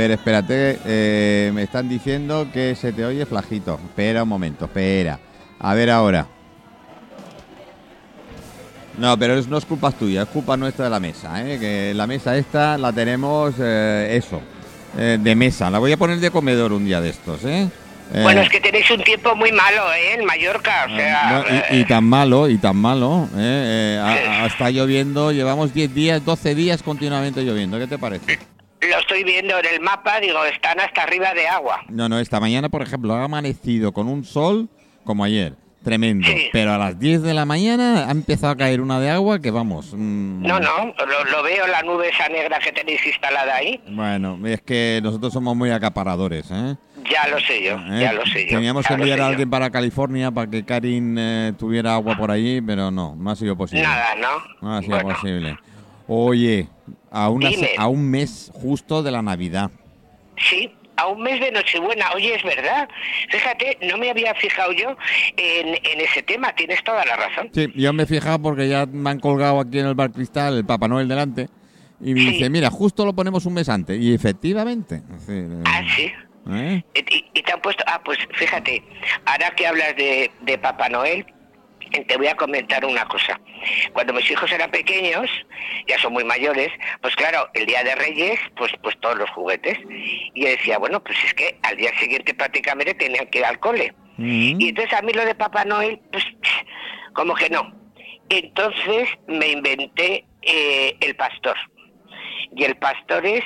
Pero espérate, eh, me están diciendo que se te oye flajito. Espera un momento, espera. A ver ahora. No, pero es, no es culpa tuya, es culpa nuestra de la mesa, ¿eh? Que la mesa esta la tenemos, eh, eso, de mesa. La voy a poner de comedor un día de estos, ¿eh? Bueno, es que tenéis un tiempo muy malo, ¿eh? En Mallorca, o sea... no, y, y tan malo, y tan malo, ¿eh? Eh, a- Sí. a- está lloviendo, llevamos 10 días, 12 días continuamente lloviendo. ¿Qué te parece? Lo estoy viendo en el mapa, digo, están hasta arriba de agua. No, no, esta mañana, por ejemplo, ha amanecido con un sol como ayer. Tremendo. Sí. Pero a las 10 de la mañana ha empezado a caer una de agua que vamos. mm, No, no, lo, lo veo, la nube esa negra que tenéis instalada ahí. Bueno, es que nosotros somos muy acaparadores, ¿eh? Ya lo sé yo, ¿Eh? ya lo sé yo. Teníamos que enviar a yo. alguien para California para que Karin eh, tuviera agua por allí, pero no, no ha sido posible. Nada, ¿no? No ha sido Bueno, posible. Oye, a, una, a un mes justo de la Navidad. Sí, a un mes de Nochebuena. Oye, es verdad. Fíjate, no me había fijado yo en, en ese tema. Tienes toda la razón. Sí, yo me he fijado porque ya me han colgado aquí en el bar cristal el Papá Noel delante y me Sí. dice, mira, justo lo ponemos un mes antes. Y efectivamente. decir, eh, Ah, sí. ¿eh? Y, te han puesto... Ah, pues fíjate, ahora que hablas de, de Papá Noel, te voy a comentar una cosa. Cuando mis hijos eran pequeños, ya son muy mayores, pues claro, el día de Reyes, pues pues todos los juguetes. Y yo decía, bueno, pues es que al día siguiente prácticamente tenían que ir al cole. Mm. Y entonces a mí lo de Papá Noel, pues como que no. Entonces me inventé eh, el pastor. Y el pastor es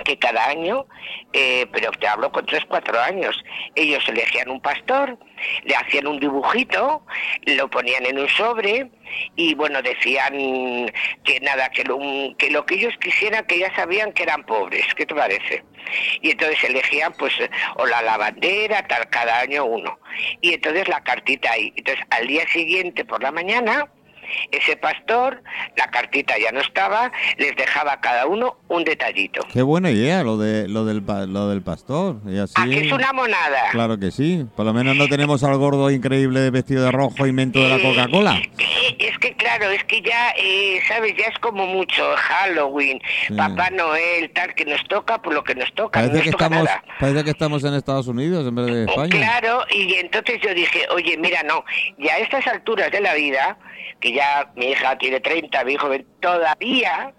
que cada año, eh, pero te hablo con tres, cuatro años, ellos elegían un pastor, le hacían un dibujito, lo ponían en un sobre y bueno, decían que nada, que lo, que lo que ellos quisieran, que ya sabían que eran pobres, ¿qué te parece? Y entonces elegían pues o la lavandera, tal, cada año uno. Y entonces la cartita ahí. Entonces al día siguiente por la mañana, ese pastor, la cartita ya no estaba, les dejaba a cada uno un detallito. Qué buena idea lo de lo del lo del pastor. Y así, Aquí es una monada. Claro que sí. Por lo menos no tenemos al gordo increíble vestido de rojo y mento de la Eh, Coca-Cola. eh, Es que claro, es que ya, eh, ¿sabes? Ya es como mucho Halloween, Sí. Papá Noel, tal, que nos toca por lo que nos toca. no Parece nos que toca estamos nada. parece que estamos en Estados Unidos en vez de Oh, España. Claro, y entonces yo dije, oye, mira, no, y a estas alturas de la vida, que ya mi hija tiene 30, mi hijo 20, todavía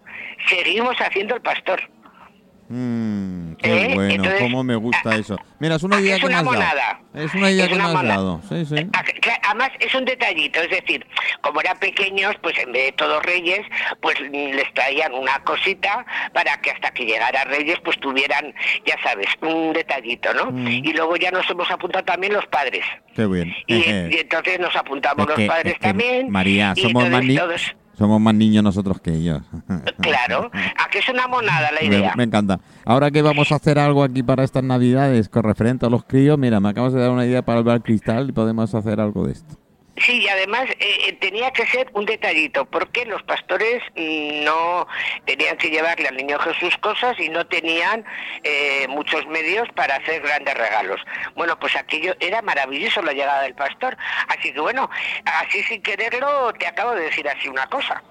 seguimos haciendo el pastor. Mm, qué ¿Eh? bueno, Entonces, cómo me gusta eso. Mira, es una idea es que me una has monada. dado. Es una idea Es que me una has monada. dado. Sí, sí. Ah, Además es un detallito, es decir, como eran pequeños, pues en vez de todos reyes, pues les traían una cosita para que hasta que llegara Reyes, pues tuvieran, ya sabes, un detallito, ¿no? Mm. Y luego ya nos hemos apuntado también los padres. Qué bien. Y, y entonces nos apuntamos los que- padres también. María, somos todos- somos más niños nosotros que ellos. Claro, a que es una monada la Me, idea. me encanta. Ahora que vamos a hacer algo aquí para estas navidades con referente a los críos, mira, me acabas de dar una idea para el bar cristal y podemos hacer algo de esto. Sí, y además eh, eh, tenía que ser un detallito, porque los pastores no tenían que llevarle al niño Jesús cosas y no tenían eh, muchos medios para hacer grandes regalos. Bueno, pues aquello era maravilloso la llegada del pastor. Así que bueno, así sin quererlo te acabo de decir así una cosa.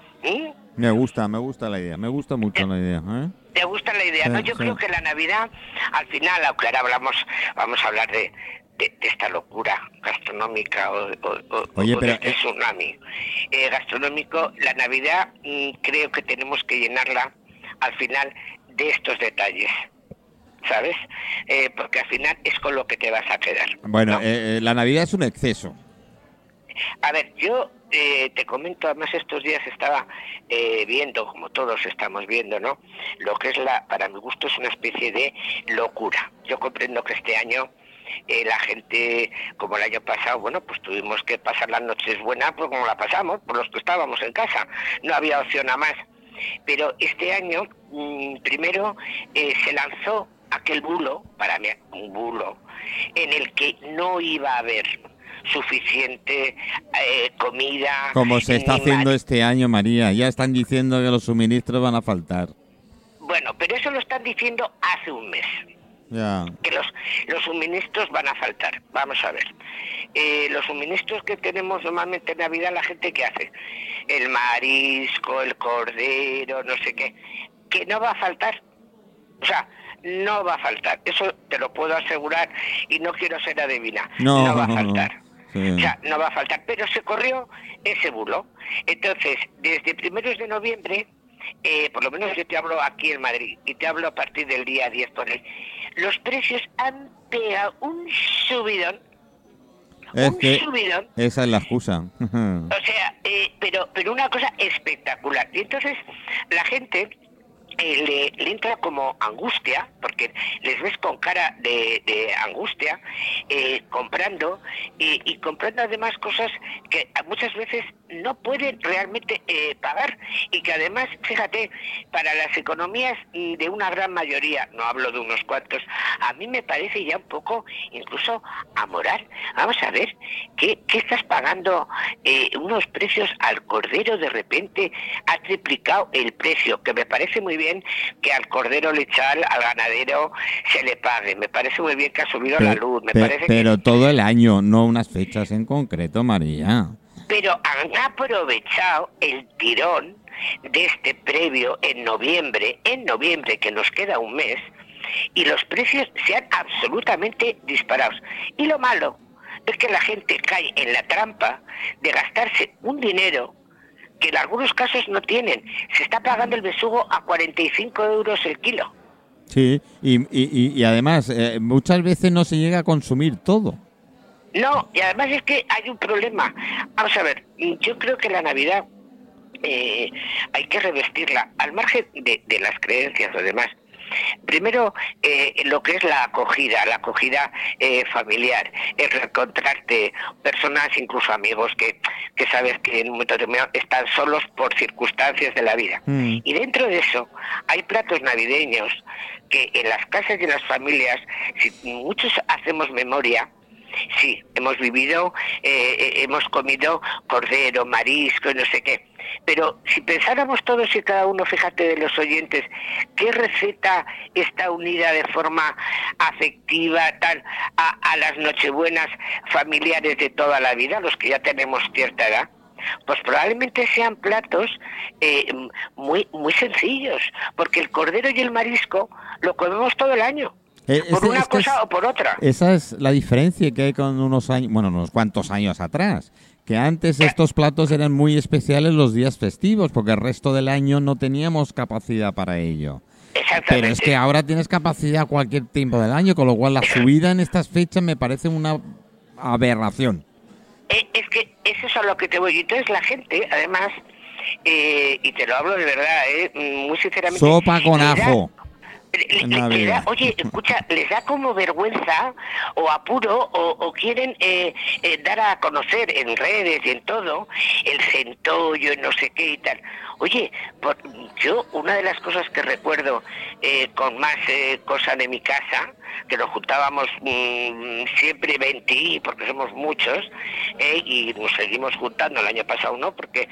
Me gusta, me gusta la idea, me gusta mucho la idea. ¿eh? ¿Te gusta la idea? Sí, no, yo sí. creo que la Navidad, al final, aunque ahora hablamos, vamos a hablar de, de, de esta locura gastronómica o, o- Oye, o pero, de este eh, tsunami eh, gastronómico, la Navidad mm, creo que tenemos que llenarla al final de estos detalles. ¿Sabes? Eh, porque al final es con lo que te vas a quedar. Bueno, ¿no? eh, eh, la Navidad es un exceso. A ver, yo eh, te comento, además estos días estaba eh, viendo, como todos estamos viendo, ¿no? Lo que es la, para mi gusto es una especie de locura. Yo comprendo que este año eh, la gente, como el año pasado, bueno, pues tuvimos que pasar las noches buenas, pues como la pasamos, por los que estábamos en casa. No había opción a más. Pero este año, mm, primero, eh, se lanzó aquel bulo, para mí un bulo, en el que no iba a haber suficiente eh, comida. Como se está haciendo este año, María. Ya están diciendo que los suministros van a faltar. Bueno, pero eso lo están diciendo hace un mes. Que los, los suministros van a faltar. Vamos a ver. Eh, los suministros que tenemos normalmente en Navidad, la gente que hace el marisco, el cordero, no sé qué, que no va a faltar. O sea, no va a faltar. Eso te lo puedo asegurar y no quiero ser adivina. No, va a faltar. O sea, no va a faltar. Pero se corrió ese bulo. Entonces, desde primeros de noviembre, eh, por lo menos yo te hablo aquí en Madrid y te hablo a partir del día 10 por él, los precios han pegado un subidón es que Esa es la excusa. o sea, eh, pero, pero una cosa espectacular. Y entonces la gente eh, le, entra como angustia, porque les ves con cara de, angustia, eh, comprando y, comprando además cosas que muchas veces no pueden realmente eh, pagar y que además, fíjate, para las economías de una gran mayoría, no hablo de unos cuantos, a mí me parece ya un poco incluso amoral. Vamos a ver, ¿qué, qué estás pagando unos precios al cordero de repente? Ha triplicado el precio, que me parece muy bien que al cordero lechal, al ganadero, se le pague. Me parece muy bien que ha subido la luz. Me parece pero todo el año, no unas fechas en concreto, María. Pero han aprovechado el tirón de este previo en noviembre, en noviembre que nos queda un mes, y los precios se han absolutamente disparados. Y lo malo es que la gente cae en la trampa de gastarse un dinero que en algunos casos no tienen. Se está pagando el besugo a 45 euros el kilo. Sí, y, y, además eh, muchas veces no se llega a consumir todo. No, y además es que hay un problema. Vamos a ver, yo creo que la Navidad eh, hay que revestirla, al margen de, de las creencias o demás. Primero, eh, lo que es la acogida, la acogida eh, familiar, es reencontrarte personas, incluso amigos, que, que sabes que en un momento determinado están solos por circunstancias de la vida. Mm. Y dentro de eso hay platos navideños que en las casas y en las familias, si muchos hacemos memoria, Sí, hemos vivido, eh, hemos comido cordero, marisco, no sé qué. Pero si pensáramos todos y cada uno, fíjate de los oyentes, ¿qué receta está unida de forma afectiva tal a, las nochebuenas familiares de toda la vida, los que ya tenemos cierta edad? pues probablemente sean platos eh, muy muy sencillos, porque el cordero y el marisco lo comemos todo el año. Eh, por una cosa o por otra. Esa es la diferencia que hay con unos años, bueno, unos cuantos años atrás que antes estos platos eran muy especiales los días festivos, porque el resto del año no teníamos capacidad para ello. Pero es que ahora tienes capacidad cualquier tiempo del año, con lo cual la subida en estas fechas me parece una aberración. Eh, es que eso es a lo que te voy. Entonces la gente, además, eh, y te lo hablo de verdad, eh, muy sinceramente... Sopa con ajo oye, escucha, les da como vergüenza o apuro o, quieren eh, eh, dar a conocer en redes y en todo el centollo, no sé qué y tal. Oye, yo una de las cosas que recuerdo eh, con más cosas de mi casa, que nos juntábamos mm, siempre 20, porque somos muchos, y nos seguimos juntando el año pasado, ¿no? Porque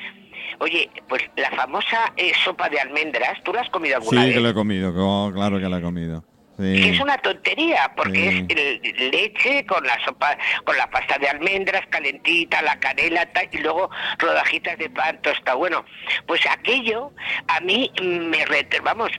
Oye, pues la famosa eh, sopa de almendras, ¿tú la has comido alguna vez? Sí, que la he comido, claro que la he comido. Que es una tontería, porque es leche con la sopa, con la pasta de almendras calentita, la canela y luego rodajitas de pan está bueno. Pues aquello a mí me vamos,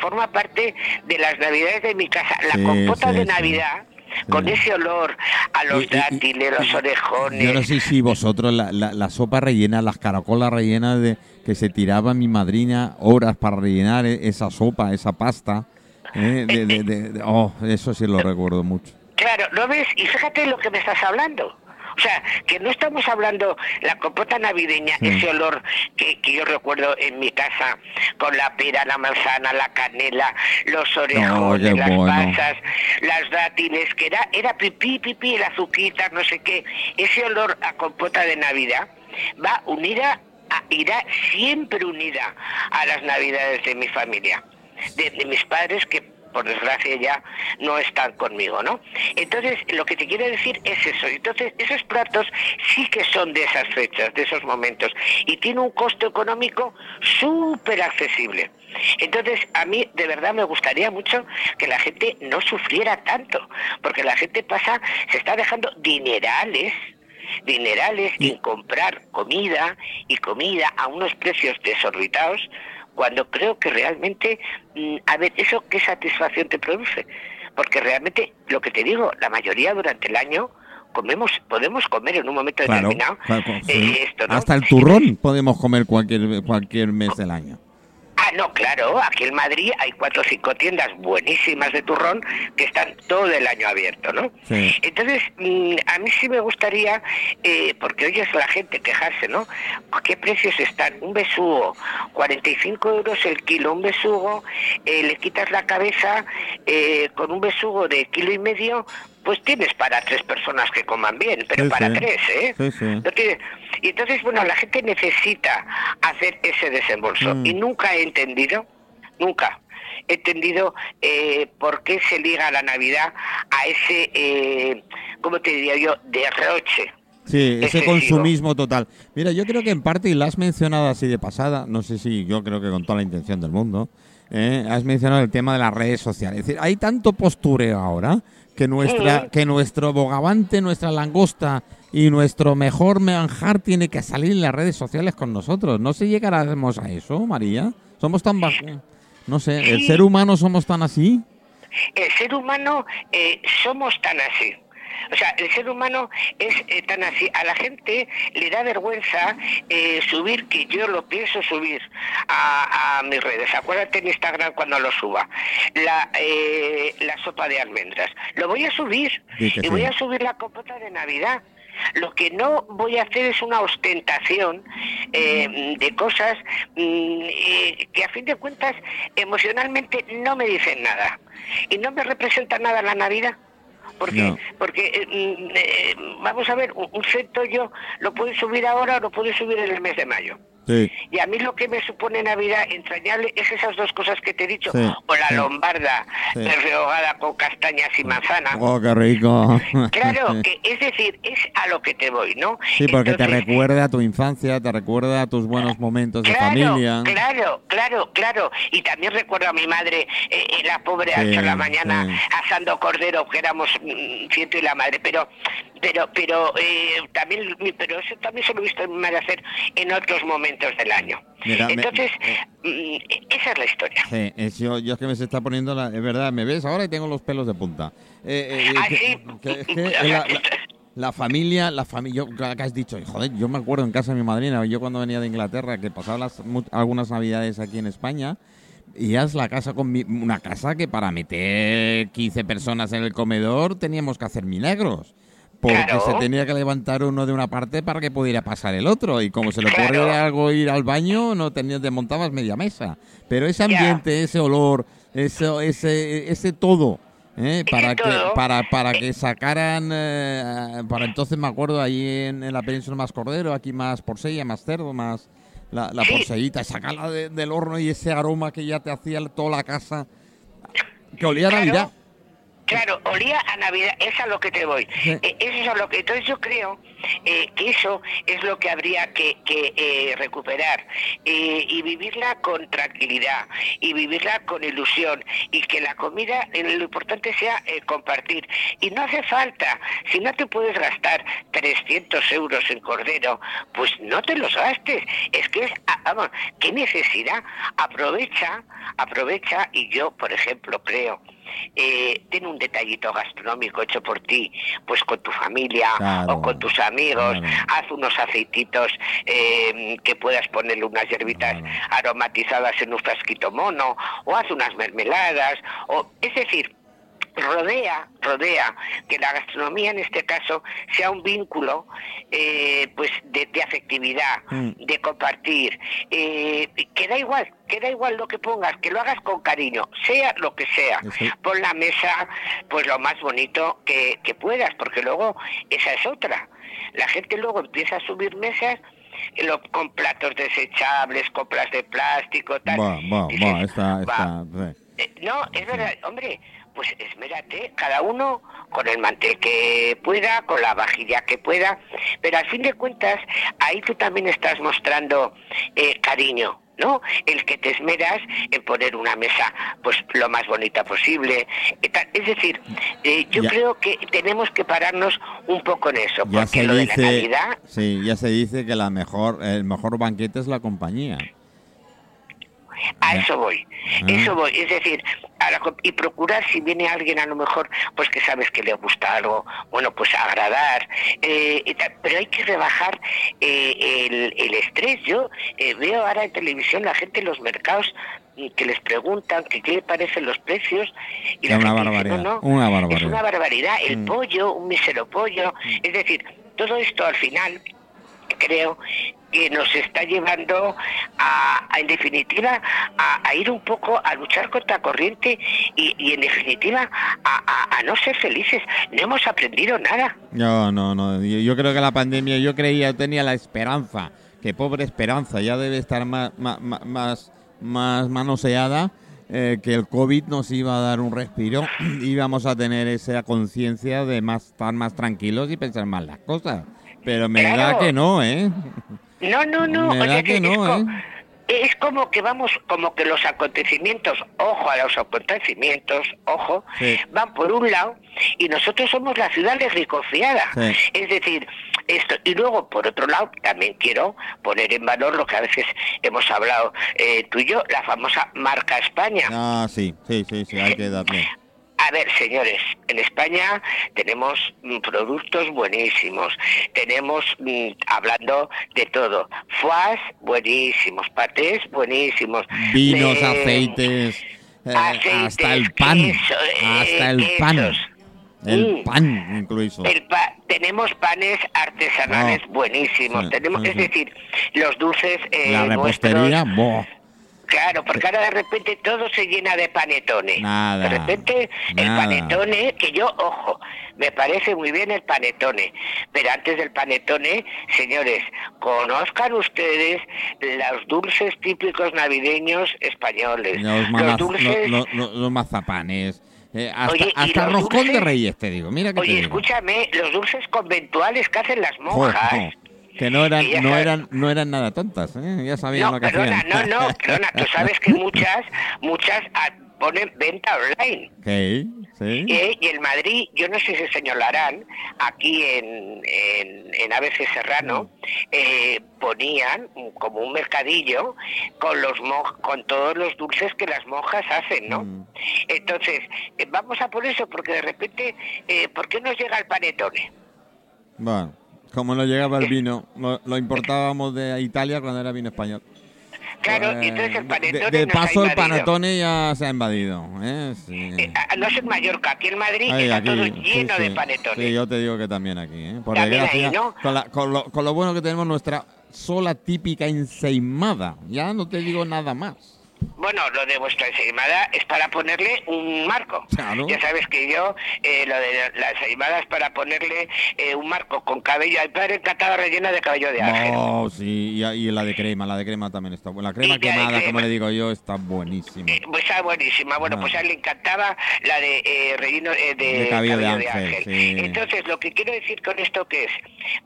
forma parte de las navidades de mi casa. La compota de Navidad con ese olor a los dátiles, los orejones. Yo no sé si vosotros, la, la, sopa rellena, las caracolas rellenas de que se tiraba mi madrina horas para rellenar e, esa sopa, esa pasta. ¿eh? De, de, de, oh, eso sí lo recuerdo mucho. Claro, ¿lo ves? Y fíjate lo que me estás hablando. O sea, que no estamos hablando la compota navideña, ese olor que, yo recuerdo en mi casa, con la pera, la manzana, la canela, los orejones, las pasas, las dátiles, que era, era pipí, pipí, el azuquita, no sé qué. Ese olor a compota de Navidad va unida, irá siempre unida a las Navidades de mi familia. de mis padres que por desgracia ya no están conmigo, ¿no? Entonces, lo que te quiero decir es eso. Entonces, esos platos sí que son de esas fechas, de esos momentos, y tiene un costo económico súper accesible. Entonces, a mí de verdad me gustaría mucho que la gente no sufriera tanto, porque la gente pasa, se está dejando dinerales dinerales en comprar comida y comida a unos precios desorbitados cuando creo que realmente, mm, a ver, ¿eso qué satisfacción te produce? Porque realmente, lo que te digo, la mayoría durante el año comemos, podemos comer en un momento determinado. Eh, Hasta el turrón podemos comer cualquier, cualquier mes del año. Ah, no, claro, aquí en Madrid hay cuatro o cinco tiendas buenísimas de turrón que están todo el año abiertos, ¿no? Entonces, mm, a mí sí me gustaría, eh, porque oyes a la gente quejarse, ¿no? ¿A qué precios están? Un besugo, 45 euros el kilo, un besugo, eh, le quitas la cabeza eh, con un besugo de kilo y medio, pues tienes para tres personas que coman bien, pero para tres, ¿eh? Y entonces, bueno, la gente necesita hacer ese desembolso. Mm. Y nunca he entendido, nunca he entendido eh, por qué se liga la Navidad a ese, eh, ¿cómo te diría yo?, derroche. Sí, ese consumismo total. Mira, yo creo que en parte, y lo has mencionado así de pasada, no sé si yo creo que con toda la intención del mundo, eh, has mencionado el tema de las redes sociales. Es decir, hay tanto postureo ahora que nuestra que nuestro bogavante, nuestra langosta y nuestro mejor manjar tiene que salir en las redes sociales con nosotros. No sé llegaremos a eso, María. Somos tan bajos. No sé, ¿el ser humano somos tan así? El ser humano eh, somos tan así. O sea, el ser humano es eh, tan así. A la gente le da vergüenza eh, subir, que yo lo pienso subir a, mis redes. Acuérdate en Instagram cuando lo suba. La, eh, la sopa de almendras. Lo voy a subir. Y voy a subir la compota de Navidad. Lo que no voy a hacer es una ostentación de cosas mm, que a fin de cuentas emocionalmente no me dicen nada y no me representa nada la Navidad. Porque, porque eh, mm, eh, vamos a ver, un, un yo lo puedo subir ahora o lo puedo subir en el mes de mayo. Y a mí lo que me supone Navidad entrañable es esas dos cosas que te he dicho. O la lombarda rehogada con castañas y manzana. ¡Oh, qué rico! Claro, que es decir, es a lo que te voy, ¿no? Sí, porque te recuerda a tu infancia, te recuerda a tus buenos momentos de familia. Claro, claro, claro. Y también recuerdo a mi madre, eh, eh la pobre, hasta la mañana asando cordero, que éramos mm, ciento y la madre. Pero pero pero eh, también pero eso también se lo he visto mi madre hacer en otros momentos del año. Entonces, mm, esa es la historia. Sí, yo, yo es que me se está poniendo, la, es verdad, me ves ahora y tengo los pelos de punta. Eh, eh, la, familia, la familia, que has dicho, joder, yo me acuerdo en casa de mi madrina, yo cuando venía de Inglaterra, que pasaba las, algunas navidades aquí en España, y es la casa con una casa que para meter 15 personas en el comedor teníamos que hacer milagros porque se tenía que levantar uno de una parte para que pudiera pasar el otro y como se le ocurre algo ir al baño no tenías te montabas media mesa. Pero ese ambiente ese olor eso ese ese todo ¿eh? para que para para que sacaran eh, para entonces me acuerdo ahí en, la península más cordero aquí más porcella más cerdo más la, la porcellita sacarla del horno y ese aroma que ya te hacía toda la casa que olía a Navidad Claro, olía a Navidad, es a lo que te voy. Eh, eso es a lo que. Entonces yo creo eh, que eso es lo que habría que, eh, recuperar y vivirla con tranquilidad y vivirla con ilusión y que la comida, lo importante sea compartir. Y no hace falta, si no te puedes gastar 300 euros en cordero, pues no te los gastes. Es que es, vamos, qué necesidad. Aprovecha, aprovecha y yo, por ejemplo, creo eh, ten un detallito gastronómico hecho por ti, pues con tu familia o con tus amigos, haz unos aceititos eh, que puedas ponerle unas hierbitas aromatizadas en un frasquito mono, o haz unas mermeladas, o es decir, rodea, rodea que la gastronomía en este caso sea un vínculo eh, pues de, afectividad, mm. de compartir, eh, que da igual, que da igual lo que pongas, que lo hagas con cariño, sea lo que sea, pon la mesa pues lo más bonito que, puedas, porque luego esa es otra. La gente luego empieza a subir mesas con platos desechables, coplas de plástico, tal. Eh, no, es verdad, hombre, pues esmérate, cada uno con el mantel que pueda, con la vajilla que pueda, pero al fin de cuentas ahí tú también estás mostrando eh, cariño, ¿no? El que te esmeras en poner una mesa pues lo más bonita posible. Es decir, eh, yo creo que tenemos que pararnos un poco en eso, porque lo de la Navidad... Sí, ya se dice que la mejor, el mejor banquete es la compañía. A eso voy, Ah. eso voy. Es decir, a la y procurar si viene alguien a lo mejor, pues que sabes que le gusta algo, bueno, pues agradar. eh, y tal. pero hay que rebajar eh, el, el estrés. Yo eh, veo ahora en televisión la gente en los mercados mm, que les preguntan que qué le parecen los precios y la Es una gente dice, barbaridad, "No, no, una es barbaridad". una barbaridad el Mm. pollo un mísero pollo es decir todo esto al final creo que nos está llevando a, a, en definitiva a, a ir un poco a luchar contra corriente y, y en definitiva a, no ser felices no hemos aprendido nada No, no, no. Yo, yo creo que la pandemia, yo creía, yo tenía la esperanza, que pobre esperanza, ya debe estar más, más, más, más manoseada, eh, que el COVID nos iba a dar un respiro, íbamos a tener esa conciencia de más, estar más tranquilos y pensar más las cosas. Pero me da que no, ¿eh? no no no o sea que es, no, ¿eh? es como que vamos como que los acontecimientos ojo a los acontecimientos ojo Sí. van por un lado y nosotros somos la ciudad legricofiada. Sí. Es decir, esto y luego por otro lado también quiero poner en valor lo que a veces hemos hablado eh, tú y yo, la famosa marca España. Ah, sí, sí, sí, sí, hay que darle. A ver, señores, en España tenemos mm, productos buenísimos, tenemos, mm, hablando de todo, foies buenísimos, patés buenísimos, Vinos, eh, aceites, eh, aceites, hasta el pan, queso, eh, hasta el pan, quesos. el Mm. pan incluso. El pa- tenemos panes artesanales Oh, buenísimos, sí, tenemos, sí, es decir, los dulces eh, La repostería, nuestros-. Claro, porque ahora de repente todo se llena de panetone. Nada, De repente el nada. panetone, que yo, ojo, me parece muy bien el panetone, pero antes del panetone, señores, conozcan ustedes los dulces típicos navideños españoles. Los, dulces... mazapanes, eh, hasta, Oye, ¿y hasta los roscón de reyes, te digo. Mira que te Oye, digo. escúchame, los dulces conventuales que hacen las monjas. jo, que no eran, no sabes- eran, no eran nada tontas, ¿eh? ya sabían No, lo que perdona, hacían. no, no, perdona, tú sabes que muchas, muchas ah, ponen venta online. Sí, sí. Eh, y en Madrid, yo no sé si se señalarán, aquí en, en, en ABC Serrano, eh, ponían como un mercadillo con los con todos los dulces que las monjas hacen, ¿no? Mm. Entonces, eh, vamos a por eso, porque de repente, eh, ¿por qué nos llega el panetone? Bueno, como no llegaba el vino, lo, lo importábamos de Italia cuando era vino español. Claro, y entonces el de- panetone de, nos ha paso el panetone ya se ha invadido. ¿eh? Sí. Eh, ah, no es en Mallorca, aquí en Madrid Ay, está aquí, todo sí, lleno de sí. panetones. Sí, yo te digo que también aquí, ¿eh? Por También desgracia, ahí, ¿no? con, la- con lo, con lo bueno que tenemos nuestra sola típica ensaimada. Ya no te digo nada más. Bueno, lo de vuestra ensaimada es para ponerle un marco. Claro. Ya sabes que yo, eh, lo de la ensaimada es para ponerle eh, un marco con cabello. Al padre encantada rellena de cabello de ángel. Oh, sí, y, y la de crema, la de crema también está buena. La crema la quemada, crema. como le digo yo, está buenísima. Eh, pues está buenísima. Bueno, Ah. pues a él le encantaba la de eh, relleno de, De cabello de ángel, sí. Entonces, lo que quiero decir con esto que es,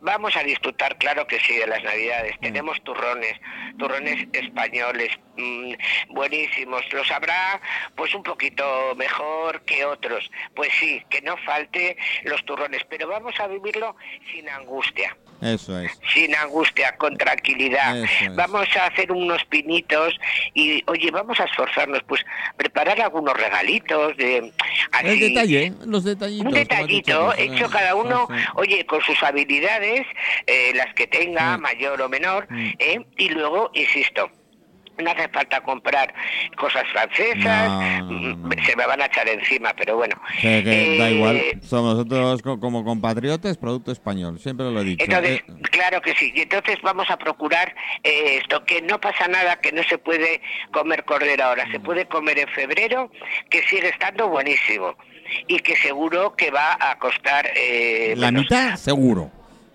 vamos a disfrutar, claro que sí, de las Navidades. Mm. Tenemos turrones, turrones españoles mm, buenísimos. Los habrá, pues un poquito mejor que otros. Pues sí, que no falte los turrones, pero vamos a vivirlo sin angustia Eso es. sin angustia, con tranquilidad. Es. Vamos a hacer unos pinitos y, oye, vamos a esforzarnos, pues, preparar algunos regalitos de así. El detalle, los detallitos. Un detallito dicho, pues, hecho eh, cada uno, oye, con sus habilidades, eh, las que tenga, Sí. mayor o menor, Mm. ¿eh? y luego, insisto, no hace falta comprar cosas francesas, No, se me van a echar encima, pero bueno. Que, que da Eh, igual, somos nosotros co- como compatriotas, producto español, siempre lo he dicho. Entonces, Eh, claro que sí. Y entonces vamos a procurar eh, esto, que no pasa nada, que no se puede comer cordero ahora, se puede comer en febrero, que sigue estando buenísimo y que seguro que va a costar... eh, la menos. mitad, seguro.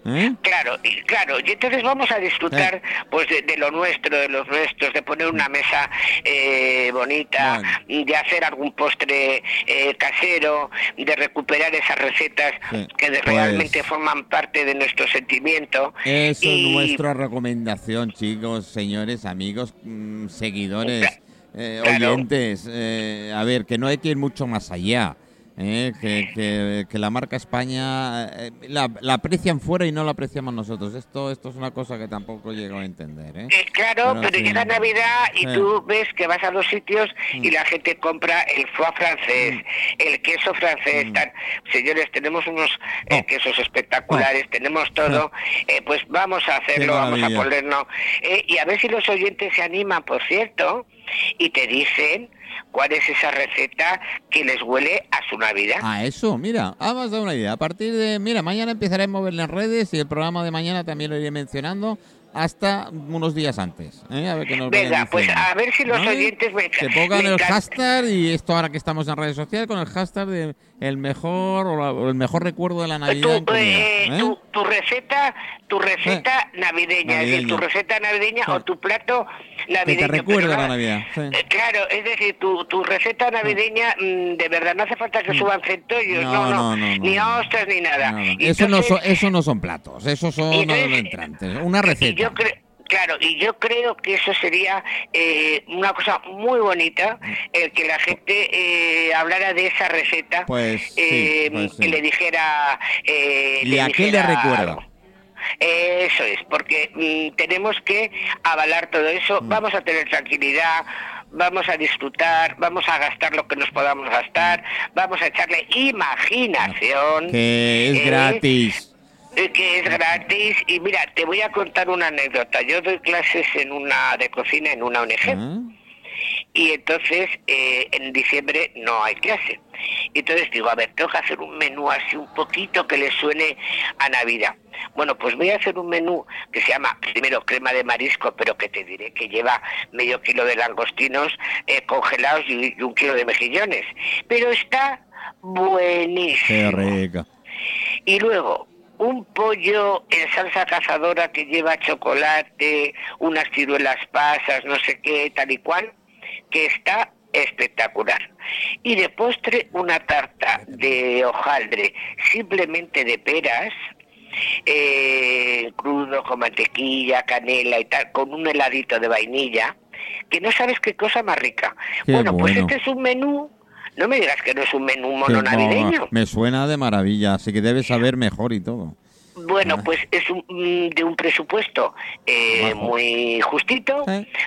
¿Eh? Claro, y claro, y entonces vamos a disfrutar pues de, de lo nuestro, de los nuestros, de poner una mesa eh, bonita, de hacer algún postre eh, casero, de recuperar esas recetas Sí, que de- pues- realmente forman parte de nuestro sentimiento. Eso es nuestra recomendación, chicos, señores, amigos, mm, seguidores, eh, Claro. oyentes. eh, a ver, que no hay que ir mucho más allá. ¿Eh? que, que- que la marca España eh, la, la aprecian fuera y no la apreciamos nosotros. Esto, esto es una cosa que tampoco llego a entender. ¿eh? Eh, claro, Pero pero, sí. llega Navidad y Sí. Mm. tú ves que vas a los sitios y la gente compra el foie francés, el queso francés. tal. Señores, tenemos unos eh, Oh. quesos espectaculares, tenemos todo. eh, pues vamos a hacerlo, vamos a ponernos. eh, y a ver si los oyentes se animan, por cierto, y te dicen cuál es esa receta que les huele a su Navidad. Ah, eso, mira, ah, me has dado una idea. A partir de, mira, mañana empezaré a mover las redes y el programa de mañana también lo iré mencionando hasta unos días antes. ¿eh? A ver nos Venga, pues a ver si los ¿Vale? oyentes me Que me pongan el encan- hashtag y esto ahora que estamos en redes sociales con el hashtag de el mejor o, la- o el mejor recuerdo de la Navidad. tu, comida, eh, ¿eh? tu, tu receta tu receta navideña, es decir, navideña. tu receta navideña Sí. o tu plato Que navideño. te recuerda la no- Navidad. sí. eh, Claro, es decir, tu, tu receta navideña, mm, de verdad, no hace falta que suban centollos, No, no, no, no, no, ni no. ostras ni nada. No, no. Y Eso, no son, entonces- eso no son platos, eso son entonces- entrantes. Una y receta. Yo creo, claro, y yo creo que eso sería eh, una cosa muy bonita, el que la gente eh, hablara de esa receta, Pues sí, eh, pues sí. que le dijera... Eh, ¿Y a qué le recuerda? Eso es, porque mm, tenemos que avalar todo eso, Mm. vamos a tener tranquilidad, vamos a disfrutar, vamos a gastar lo que nos podamos gastar, vamos a echarle imaginación. Que es gratis. Eh, que es gratis. Y mira te voy a contar una anécdota. Yo doy clases en una de cocina en una ONG ¿Eh? y entonces eh, en diciembre no hay clase. Entonces digo a ver tengo que hacer un menú así un poquito que le suene a Navidad. Bueno pues voy a hacer un menú que se llama primero crema de marisco pero que te diré que lleva medio kilo de langostinos eh, congelados y, y un kilo de mejillones. Pero está buenísimo. Qué rica. y luego, un pollo en salsa cazadora que lleva chocolate, unas ciruelas pasas, no sé qué, tal y cual, que está espectacular. Y de postre, una tarta de hojaldre, simplemente de peras, eh, crudo, con mantequilla, canela y tal, con un heladito de vainilla, que no sabes qué cosa más rica. Qué bueno, pues este es un menú, no me digas que no es un menú mono no, navideño. me suena de maravilla, así que debes saber mejor y todo. Bueno, pues es un- mm, de un presupuesto eh, muy justito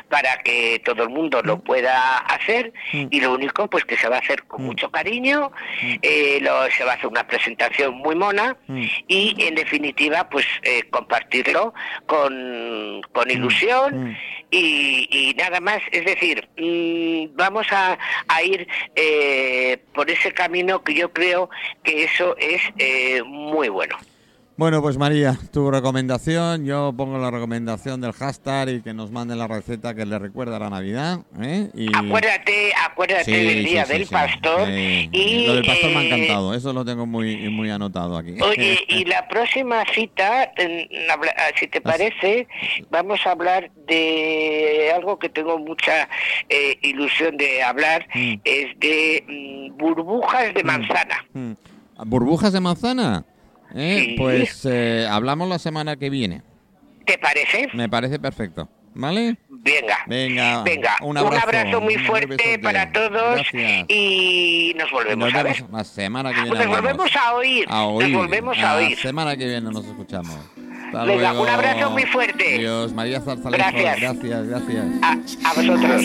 para que todo el mundo lo pueda hacer Mm. y lo único pues que se va a hacer con Mm. mucho cariño, Mm. eh, lo- se va a hacer una presentación muy mona Mm. y en definitiva pues eh, compartirlo con, con ilusión Mm. y, y nada más, es decir, mm, vamos a, a ir eh, por ese camino que yo creo que eso es eh, muy bueno. Bueno, pues María, tu recomendación, yo pongo la recomendación del hashtag y que nos manden la receta que le recuerda a la Navidad. ¿eh? Y... Acuérdate, acuérdate Sí, del día sí, del pastor y Lo del pastor me ha eh, encantado, eso lo tengo muy, muy anotado aquí. Oye, y la próxima cita, ah, si te parece, vamos a hablar de algo que tengo mucha eh, ilusión de hablar, Mm. es de mm, burbujas de manzana. Mm. ¿Burbujas de manzana? ¿Eh? Sí. Pues eh, hablamos la semana que viene. ¿Te parece? Me parece perfecto. ¿Vale? Venga. Venga, Venga, un un abrazo, muy fuerte para todos Gracias. y nos volvemos nos a ver. la semana que viene. Nos hablamos. volvemos a oír. A oír. Nos volvemos a La oír. semana que viene nos escuchamos. Hasta Venga, luego. un abrazo muy fuerte. Adiós, María Zarzalejo. Gracias. Gracias, gracias. A, a vosotros.